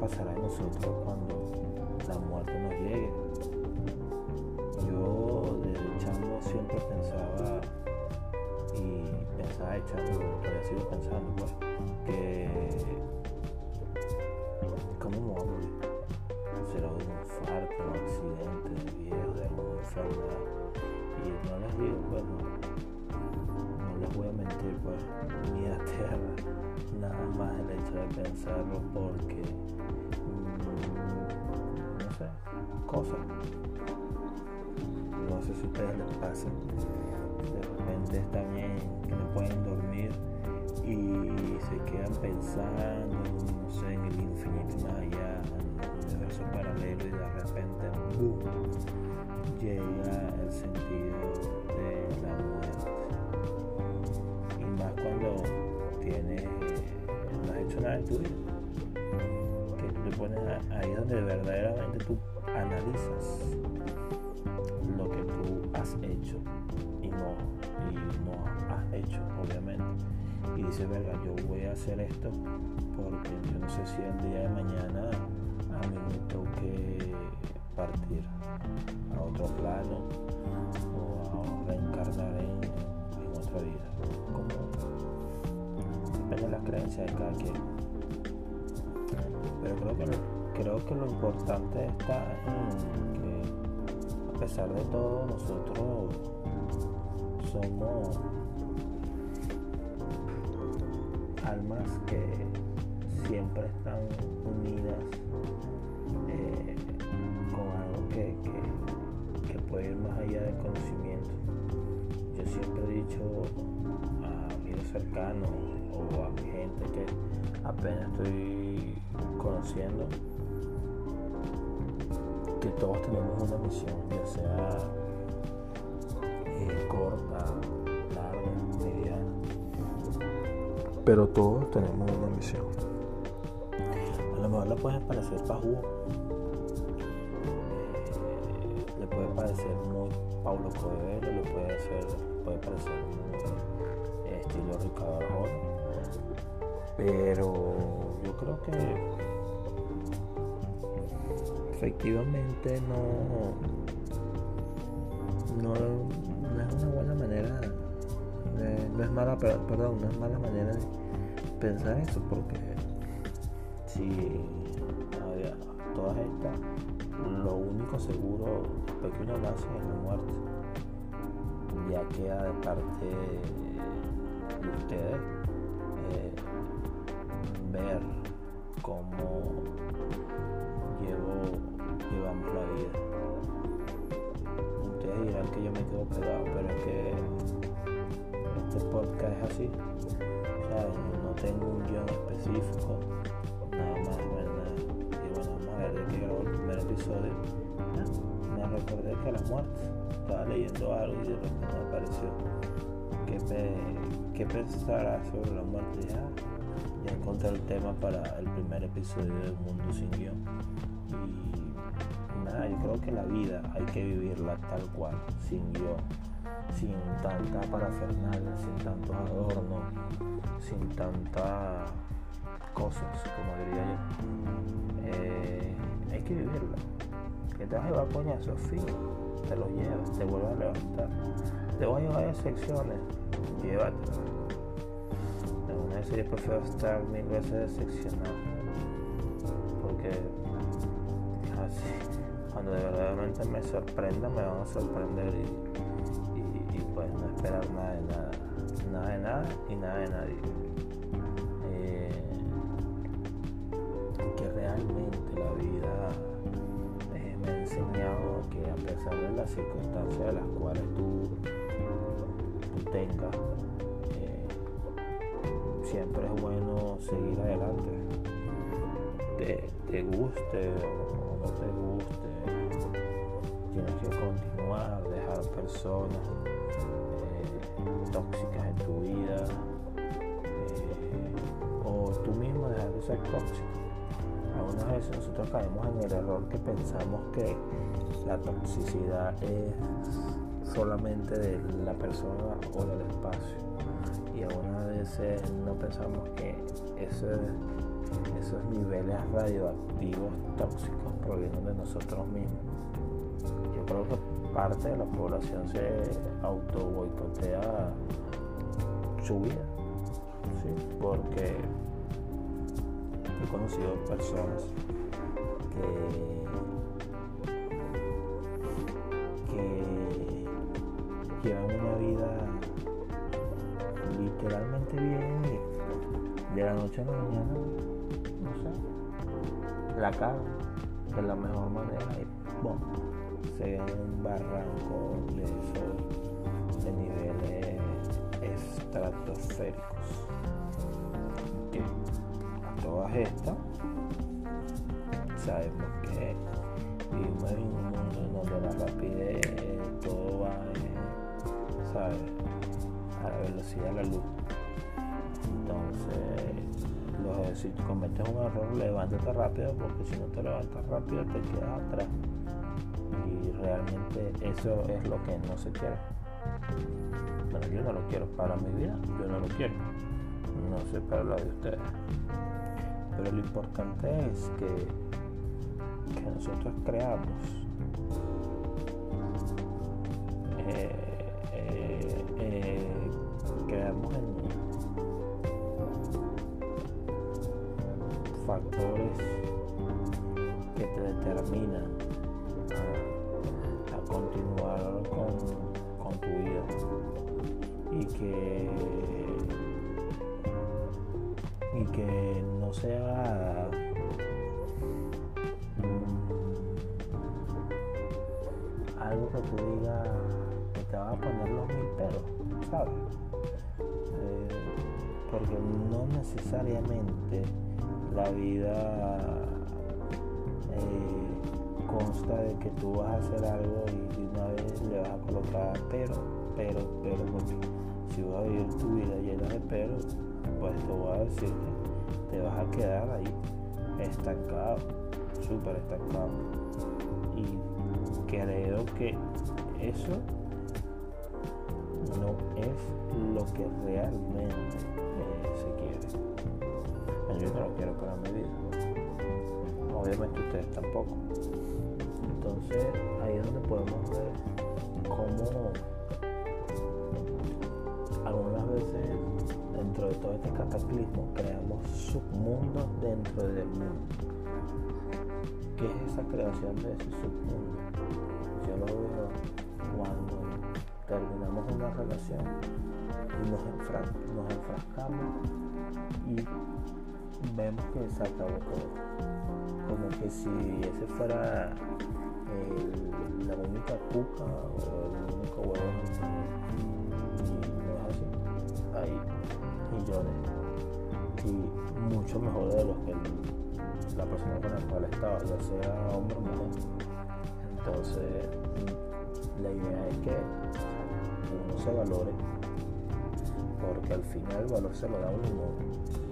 pasará en nosotros cuando la muerte nos llegue. Yo desde chamo siempre pensaba y pensaba echando, todavía sigo pensando pues, que cómo me voy a morir. Será de un infarto, un accidente de viejo, de alguna enfermedad. Y no les digo, bueno, no voy a mentir, pues, ni a tierra, nada más el hecho de pensarlo porque, mm, no sé, cosas. No sé si a ustedes les pasa. De repente están en, que no pueden dormir y se quedan pensando, no sé, en el infinito más allá, en el universo paralelo y de repente, ¡boom! llega el sentido Que tú te pones ahí donde verdaderamente tú analizas lo que tú has hecho y no, y no has hecho, obviamente. Y dices, verga, yo voy a hacer esto porque yo no sé si el día de mañana a mí me toque partir a otro plano o a reencarnar en, en otra vida. Como depende de las creencias de cada quien. Pero creo que creo que lo importante está en que a pesar de todo nosotros somos almas que siempre están unidas eh, con algo que, que, puede ir más allá del conocimiento. Yo siempre he dicho a amigos cercanos o a mi gente que apenas estoy conociendo que todos tenemos una misión, ya sea eh, corta, larga, mediana, pero todos tenemos una misión. A lo mejor le puede parecer pajugo, eh, le puede parecer muy Paulo Coelho, le puede, ser, puede parecer muy estilo Ricardo Arjona, pero yo creo que efectivamente no, no, no, es una buena manera, de, no es mala, perdón, no es mala manera de pensar eso, porque si todas estas, lo único seguro después que uno nace es la muerte, ya queda de parte de ustedes eh, ver cómo llevo, llevamos la vida. Ustedes dirán que yo me quedo pegado, pero es que este podcast es así. No tengo un guion específico, nada más, ¿verdad? Y bueno, vamos a ver de qué el primer episodio. Me recordé que la muerte, estaba leyendo algo y de repente me apareció que, que pensará sobre la muerte. Ya, ya encontré el tema para el primer episodio de Mundo sin guion. Y nada, yo creo que la vida hay que vivirla tal cual, sin guion, sin tanta parafernalia, sin tantos adornos, sin tantas cosas, como diría yo. Eh, hay que vivirla. Que te vas a llevar coñazo, fin, te lo llevas, te vuelves a levantar. Te voy a llevar a secciones, llévatelo eso yo prefiero estar mil veces decepcionado porque así cuando de verdaderamente me sorprenda me van a sorprender y, pues no esperar nada de nada. Nada de nada y nada de nadie. Eh, que realmente la vida eh, ha enseñado que a pesar de las circunstancias de las cuales tú, tengas siempre es bueno seguir adelante. Te, guste o no te guste, tienes que continuar, dejar personas eh, tóxicas en tu vida eh, o tú mismo dejar de ser tóxico. Algunas veces nosotros caemos en el error que pensamos que la toxicidad es solamente de la persona o del espacio. Y algunas veces no pensamos que esos niveles radioactivos tóxicos provienen de nosotros mismos. Yo creo que parte de la población se auto boicotea su vida, porque he conocido personas que llevan una vida literalmente bien de la noche a la mañana, no sé, la cagan de la mejor manera y bueno, se ven en un barranco de esos de niveles estratosféricos. Todas estas sabemos que vivimos en un mundo en donde la rapidez todo va ¿sabes? A la velocidad de la luz. Entonces, si cometes un error, levántate rápido, porque si no te levantas rápido te quedas atrás. Y realmente eso es lo que no se quiere. Bueno, yo no lo quiero para mi vida, yo no lo quiero. No sé para la de ustedes. Pero lo importante es que, nosotros creamos eh, creamos en factores que te determinan a, continuar con, tu vida y que no sea mm, algo que tú digas que te va a poner los mil pedos, ¿sabes? porque no necesariamente la vida eh, consta de que tú vas a hacer algo y de una vez le vas a colocar pero, pero, pero, porque si vas a vivir tu vida llena de pero, pues te voy a decir te vas a quedar ahí estancado, súper estancado. Y creo que eso no es lo que realmente se quiere. Yo no lo quiero para mi vida. Obviamente ustedes tampoco. Entonces ahí es donde podemos ver cómo dentro de todo este cataclismo creamos submundos dentro del mundo. ¿Qué es esa creación de ese submundo? Yo lo veo cuando terminamos una relación y nos, enfrascamos y vemos que se acabó todo. Como que si ese fuera la única cuca o el único huevo. Y no es así. Hay millones y mucho mejor de los que la persona con la cual estaba, ya sea hombre o mujer. Entonces, la idea es que uno se valore, porque al final el valor se lo da uno,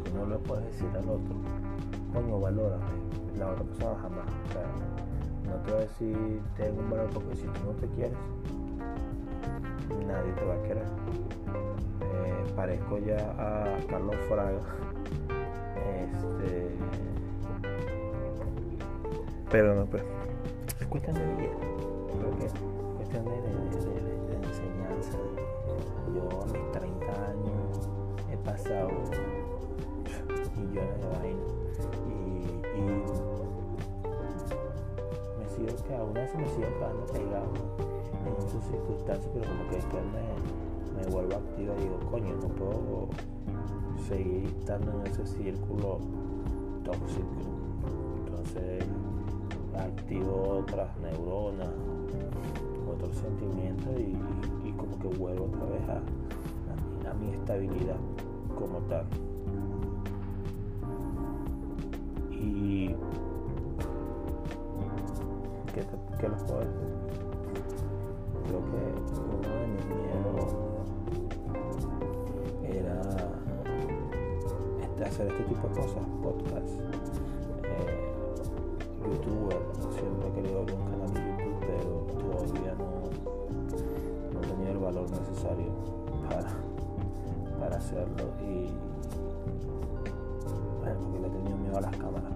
y no le puedes decir al otro, coño, valórame, la otra persona jamás, no te va a decir tengo un valor porque si tú no te quieres, nadie te va a querer. Parezco ya a Carlos Fraga. Este, pero no, pues es cuestión de vida. Creo que es cuestión de, de enseñanza. Yo a mis 30 años he pasado millones de vainas y, y me sigo que aún así me sigo quedando pegado en esas circunstancias, pero como que después me, me vuelvo activa y digo, coño, no puedo seguir estando en ese círculo tóxico. Entonces activo otras neuronas, otros sentimientos y, como que vuelvo otra vez a, a, mi estabilidad como tal. Y ¿qué, qué les puedo decir? Para, para hacerlo y bueno, porque le tenido miedo a las cámaras.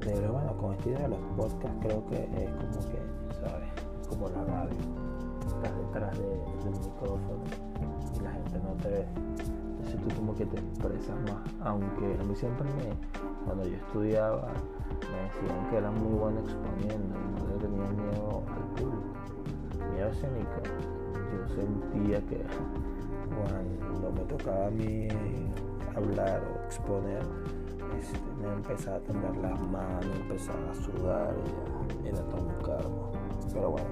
Pero bueno, con esta idea de los podcasts creo que es como que, ¿sabes? Como la radio. Estás detrás de, del micrófono y la gente no te ve. Entonces tú como que te expresas más. Aunque a mí siempre me, cuando yo estudiaba, me decían que era muy bueno exponiendo y no tenía miedo. Yo sentía que cuando me tocaba a mí hablar o exponer, este, me empezaba a temblar las manos, empezaba a sudar y era todo un karma. Pero bueno,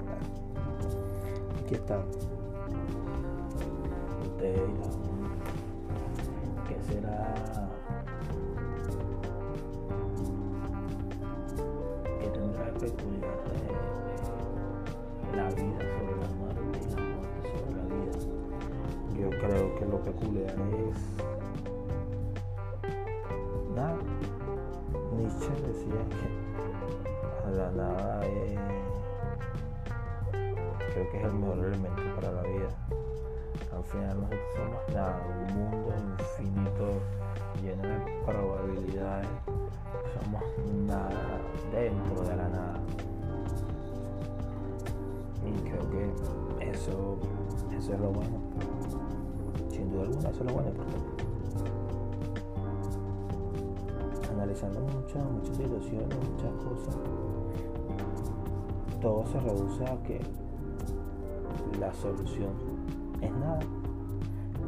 aquí está. Ustedes es nada. Nietzsche decía que la nada es, creo que es el mejor elemento para la vida. Al final nosotros somos nada, un mundo infinito lleno de probabilidades. Somos nada dentro de la nada. Y creo que eso, eso es lo bueno. Duda alguna, eso es lo bueno porque analizando muchas, muchas situaciones, muchas cosas, todo se reduce a que la solución es nada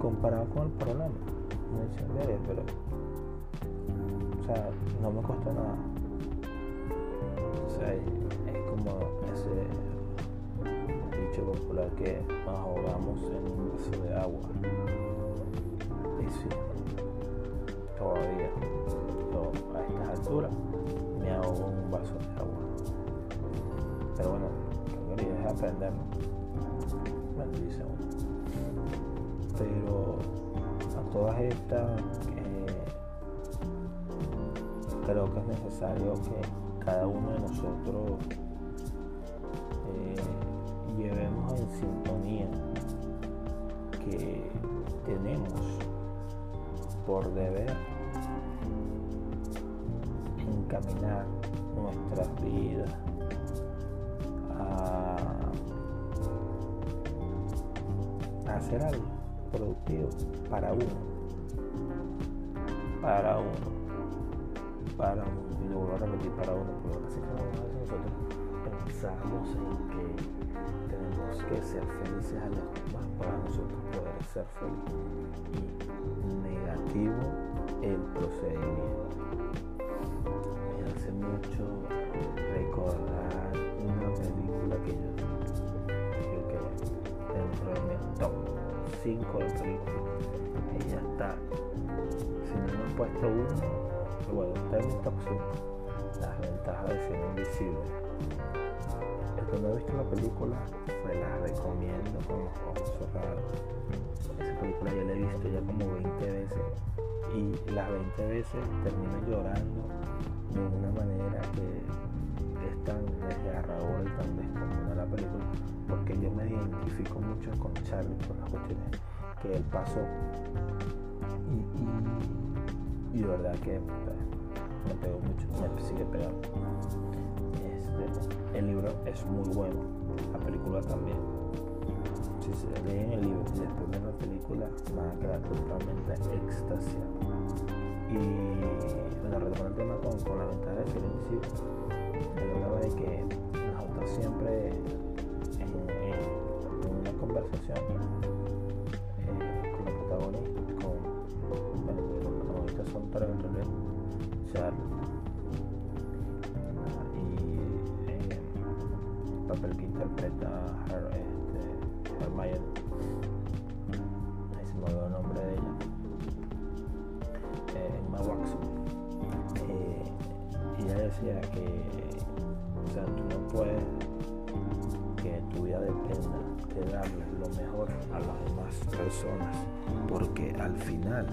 comparado con el problema. No es pero o sea, no me costó nada. O sea, es como ese dicho popular que nos ahogamos en un vaso de agua. Todavía a estas alturas me en un vaso de agua. Pero bueno, lo que es aprender, bueno, dice uno. Pero a todas estas, eh, creo que es necesario que cada uno de nosotros por deber encaminar nuestras vidas a, hacer algo productivo para uno, para uno, para uno, y lo vuelvo a repetir, para uno, porque sí que de nosotros pensamos en que tenemos que ser felices a los demás. Para nosotros poder ser felices y negativo el procedimiento. Me hace mucho recordar una película que yo creo que dentro de mi top 5 de películas. Ella está si no me he puesto uno bueno está en mi top 5 las ventajas de ser invisible el que no he visto la película me la recomiendo con los ojos cerrados. Esa película ya la he visto ya como 20 veces y las 20 veces termino llorando de una manera que es tan desgarradora y tan descomunal la película porque yo me identifico mucho con Charlie por las cuestiones que él pasó. Y, y, de verdad que pues, me pegó mucho, me sigue pegando. Este, el libro es muy bueno, la película también. Si se leen el libro y después ven la película van a quedar totalmente extasiados. Y bueno, retomando el tema con, la ventaja de ser invisible, yo hablaba de que nosotros siempre en, una conversación eh, con los protagonistas, para resolver, Y el papel que interpreta Her, este, Hermione, ahí se el nombre de ella, eh, Emma Watson. Eh, y ella decía que, o sea, tú no puedes que tu vida dependa de darles lo mejor a las demás personas, porque al final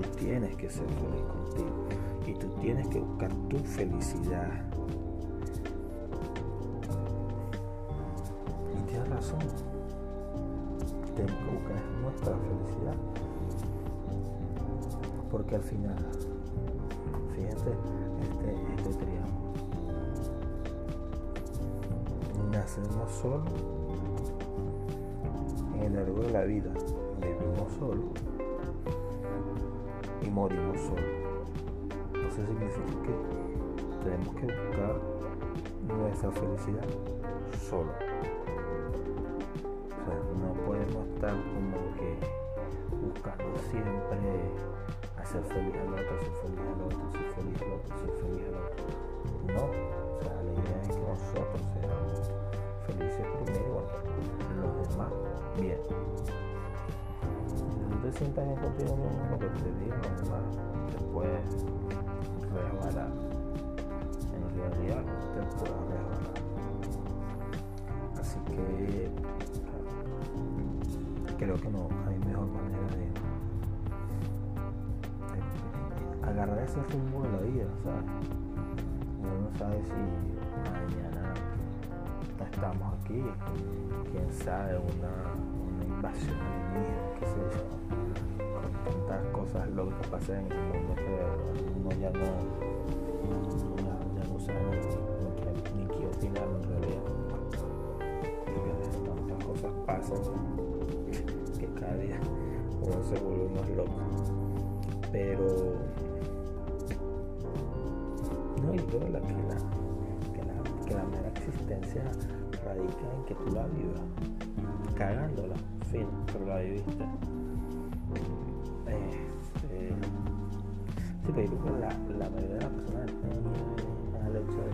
tú tienes que ser feliz contigo y tú tienes que buscar tu felicidad. Y tienes razón, tenemos que buscar nuestra felicidad, porque al final, fíjate este, este triángulo nacemos solos en el largo de la vida, vivimos solos y morimos solos. Eso significa que tenemos que buscar nuestra felicidad solo. O sea, no podemos estar como que buscando siempre hacer feliz al otro, hacer feliz al otro, hacer feliz al otro, hacer feliz al otro. No, o sea, la idea es que nosotros seamos felices primero, los demás bien. Te sientas bien contigo mismo, lo que te digo, los demás te puedes resbalar. En realidad te puedes resbalar. Así que creo que no hay mejor manera de, de agarrar ese rumbo de la vida, ¿sabes? Uno no sabe si mañana estamos aquí, quién sabe, una, alienígena, qué sé yo, tantas cosas locas que pasan en el mundo que uno ya no, ya, ya no sabe ni, qué opinar en realidad, tantas cosas pasan que cada día uno se vuelve más loco, pero no, yo creo que, la, que, la, que la mera existencia radica en que tú la vivas, cagándola, pero la viviste. Este, sí, pero yo creo que la, la mayoría de las personas tienen el hecho de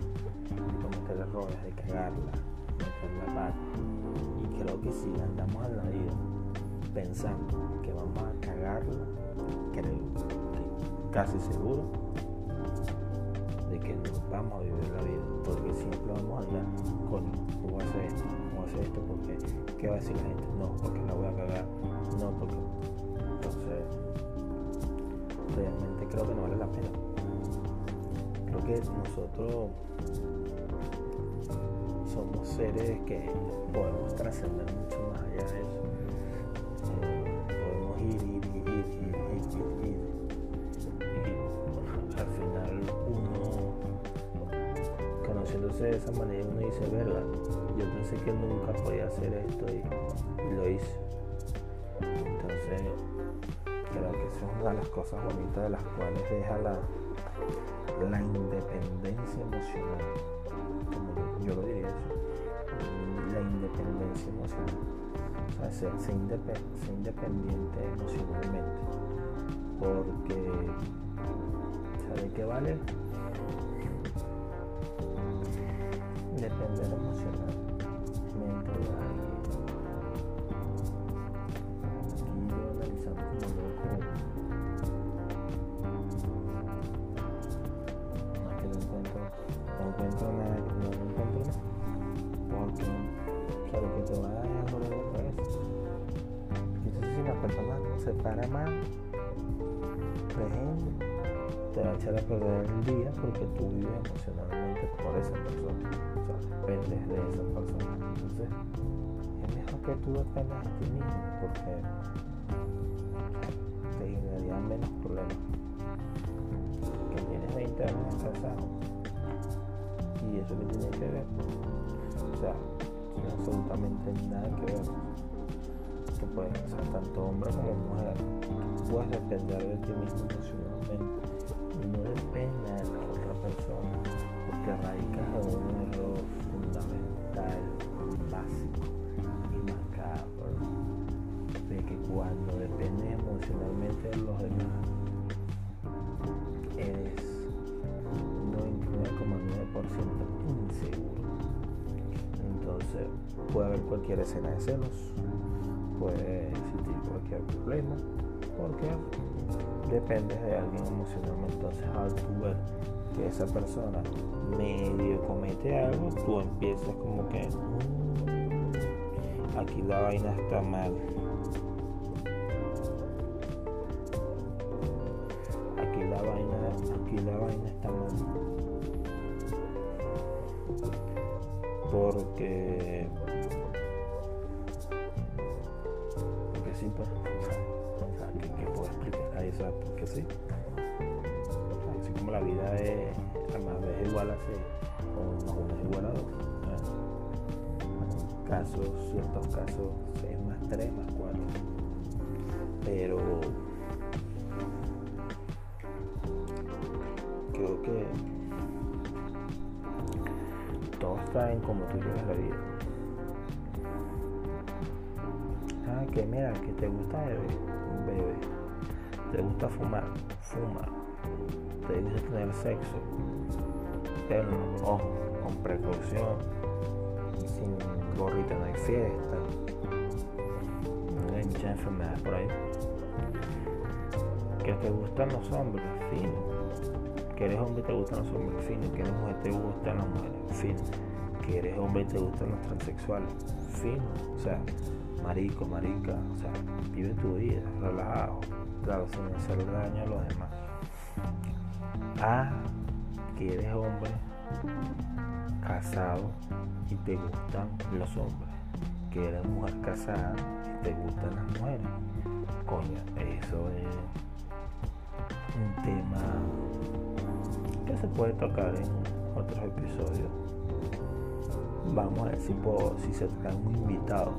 cometer errores, de cagarla, meter la. Y creo que si andamos en la vida pensando que vamos a cagarla, creo que casi seguro de que no vamos a vivir la vida, porque siempre vamos a andar con, ¿cómo hacer esto? ¿Cómo hacer esto? Porque, ¿qué va a decir la gente? No, porque la voy a cagar, no, porque. Entonces, realmente creo que no vale la pena. Creo que nosotros somos seres que podemos trascender mucho más allá de eso. De esa manera, uno dice, verdad, yo pensé que nunca podía hacer esto y, y lo hice. Entonces, creo que esa es una de las cosas bonitas de las cuales deja la, la independencia emocional, como yo lo diría eso, la independencia emocional, o sea, ser, ser, independ, ser independiente emocionalmente, porque, ¿sabe qué vale? Depender emocionalmente de alguien. Aquí yo analizando como loco es que no encuentro. No encuentro nada no, no encuentro nada. Porque o lo que te va a dar es dolor de cabeza. Entonces si la persona se para mal de gente te va a echar a perder el día porque tú vives emocionalmente por esa persona es mejor que tú dependas de ti mismo porque te generaría menos problemas. Que tienes 20 años casado y eso que tiene que ver o sea tiene absolutamente nada que ver. Que puede ser tanto hombre como mujer tú puedes depender de ti mismo emocionalmente. Y no depende de la otra persona porque radicas en un cuando dependes emocionalmente de los demás eres 99,9% inseguro. Entonces puede haber cualquier escena de celos, puede existir cualquier problema, porque dependes de alguien emocionalmente. Entonces al tú ver que esa persona medio comete algo, tú empiezas como que mm, aquí la vaina está mal. Aquí la vaina está mal. Porque porque sí pues o sea, que, que puedo explicar eso porque sí. Así como la vida es a más vez igual a C o más es igual a dos. En casos ciertos casos 6 más 3 más 4 pero en cómo tú llevas la vida. Ah que mira que te gusta beber bebe. Te gusta fumar fuma. Te gusta tener sexo. Pero ojo con precaución. Sin gorrita no hay fiesta. No hay muchas enfermedades por ahí. Que te gustan los hombres fino que eres hombre te gustan los hombres fino que eres mujer te gustan las mujeres fino que eres hombre y te gustan los transexuales fino o sea marico, marica, o sea, vive tu vida, relajado, claro, sin hacer daño a los demás. A, que eres hombre, casado y te gustan los hombres, que eres mujer casada y te gustan las mujeres. Coño, eso es un tema que se puede tocar en otros episodios. Vamos a ver si, si se trae un invitado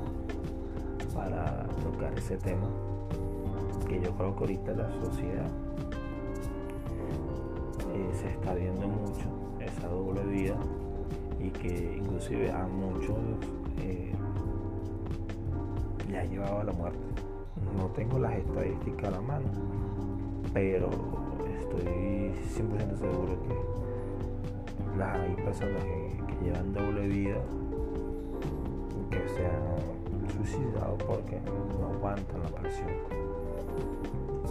para tocar ese tema que yo creo que ahorita la sociedad eh, se está viendo mucho esa doble vida y que inclusive a muchos eh, le ha llevado a la muerte. No tengo las estadísticas a la mano pero estoy 100% seguro que las hay personas que, llevan doble vida que se han suicidado porque no aguantan la presión.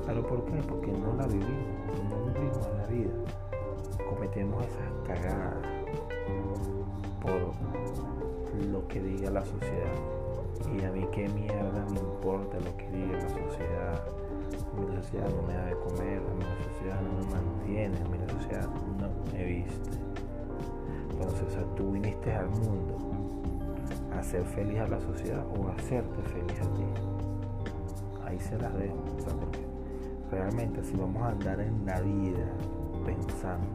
¿Pero por qué? Porque no la vivimos, no vivimos la vida. Cometemos esas cagadas por lo que diga la sociedad. Y a mí qué mierda me importa lo que diga la sociedad. Mi sociedad no me da de comer, a mi sociedad no me mantiene, a mi sociedad no me viste. Entonces, o sea, tú viniste al mundo hacer feliz a la sociedad o hacerte feliz a ti. Ahí se las dejo. realmente si vamos a andar en la vida pensando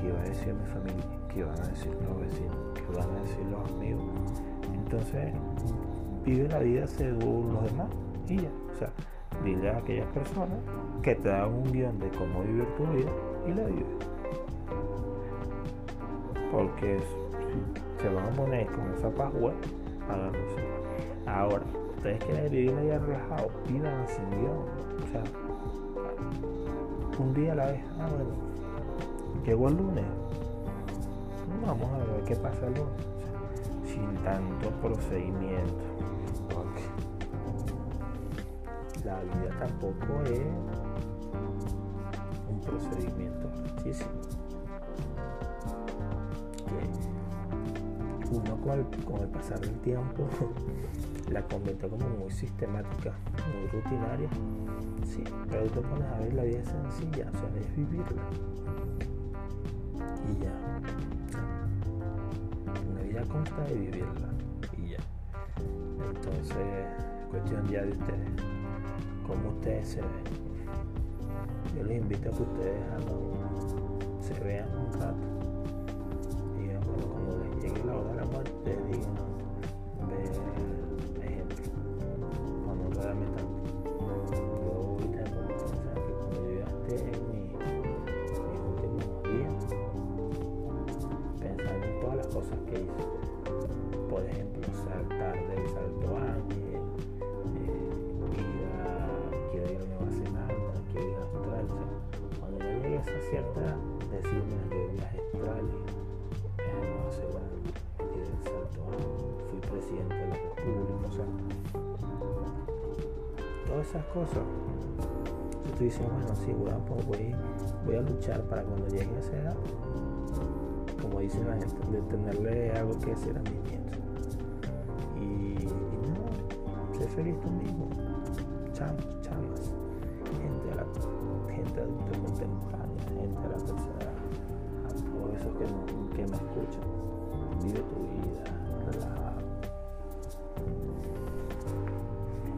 qué va a decir mi familia, qué van a decir los vecinos, qué van a decir los amigos, entonces vive la vida según los demás y ya. O sea, dile a aquellas personas que te dan un guion de cómo vivir tu vida y la vives. Porque se van a poner con esa pascua, Ahora, ustedes quieren vivir allá relajado, vivan guion. O sea, un día a la vez. Ah, bueno, llegó el lunes. Vamos a ver qué pasa el lunes. sin tanto procedimiento. La vida tampoco es un procedimiento muchísimo uno con el, pasar del tiempo la convirtió como muy sistemática, muy rutinaria. Sí, pero tú te pones a ver la vida sencilla, o sea, es vivirla. Y ya. Una vida consta de vivirla. Y ya. Entonces, es cuestión ya de ustedes. Cómo ustedes se ven. Yo les invito a que ustedes hagan, se vean un rato por ejemplo, saltar del salto ángel, eh, ir a, quiero ir a Nueva Zelanda, quiero ir a Australia, cuando yo llegue a esa cierta edad, decirme que viaje a Australia, Nueva Zelanda fui presidente de la República, o sea, todas esas cosas tú dices, bueno, sí, bueno, pues voy, voy a luchar para cuando llegue a esa edad, como dicen la gente, de tenerle algo que decir a mis nietos. Y, no, sé feliz tú mismo, chamas, chamas, gente, gente adulta contemporánea, gente a la tercera a todos esos que, que me escuchan, vive tu vida, relajado.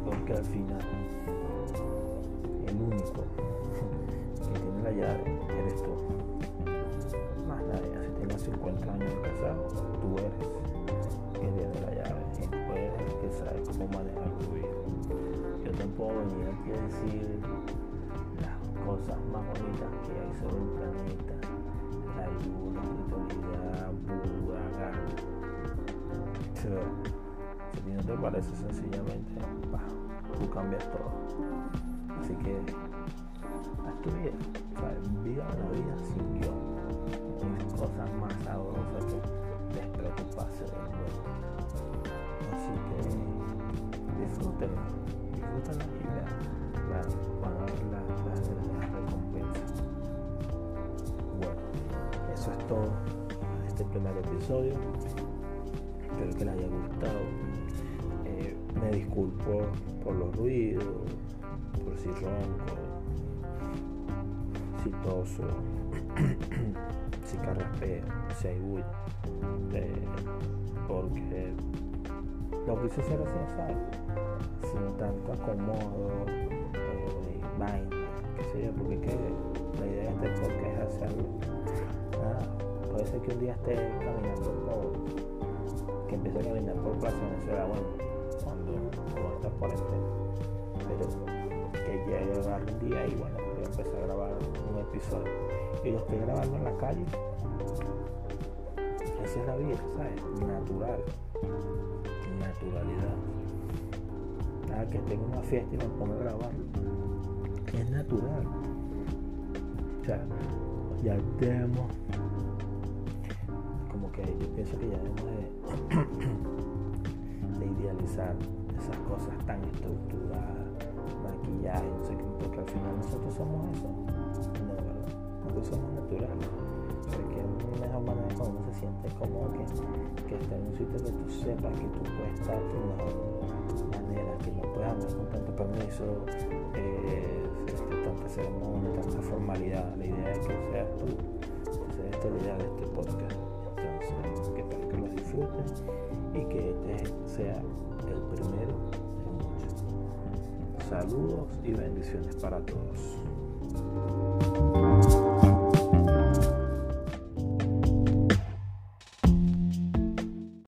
Porque al final único que tiene la llave eres tú. 50 años de casado, tú eres que tiene la llave y tú eres el que sabe cómo manejar tu vida. Yo te puedo venir aquí a decir las cosas más bonitas que hay sobre el planeta, la luna, la espiritualidad, Buda, Gandhi. Pero si no te parece sencillamente, bah, tú cambias todo. Así que haz tu vida, viva la vida sin guion. Cosas más sabrosas que despreocuparse del mundo. Así que disfrútenla y vean, claro, van a ver las, las recompensas. Bueno, eso es todo en este primer episodio. Espero que les haya gustado. Eh, me disculpo por los ruidos por si ronco, si toso, si carraspeo, si hay bulla, eh, porque lo quise hacer así, ¿sabes? Sin tanto acomodo, eh, vaina, qué sé yo, porque que la idea de este podcast es hacerlo. Puede ser que un día esté caminando por, que empiece a caminar por Plaza Venezuela, bueno, cuando, cuando esta cuarentena, pero que llegue a un día y bueno, voy a empezar a grabar un episodio. Y lo estoy grabando en la calle. Esa es la vida, ¿sabes? Natural. Naturalidad. Nada que tenga una fiesta y me ponga a grabar. Es natural. O sea, ya tenemos como que yo pienso que ya debemos de, de idealizar esas cosas tan estructuradas maquillaje, no sé qué, porque al final nosotros somos eso. No, ¿verdad? Nosotros somos naturales. Porque es una mejor manera cuando uno se siente cómodo que, que está en un sitio que tú sepas que tú puedes estar de mejor manera, que no puedes andar con tanto permiso, eh, este, tanta ceremonia, tanta formalidad. La idea es que seas tú. Entonces, esta es la idea de este podcast. Entonces, que espero que lo disfruten y que este sea el primero Saludos y bendiciones para todos.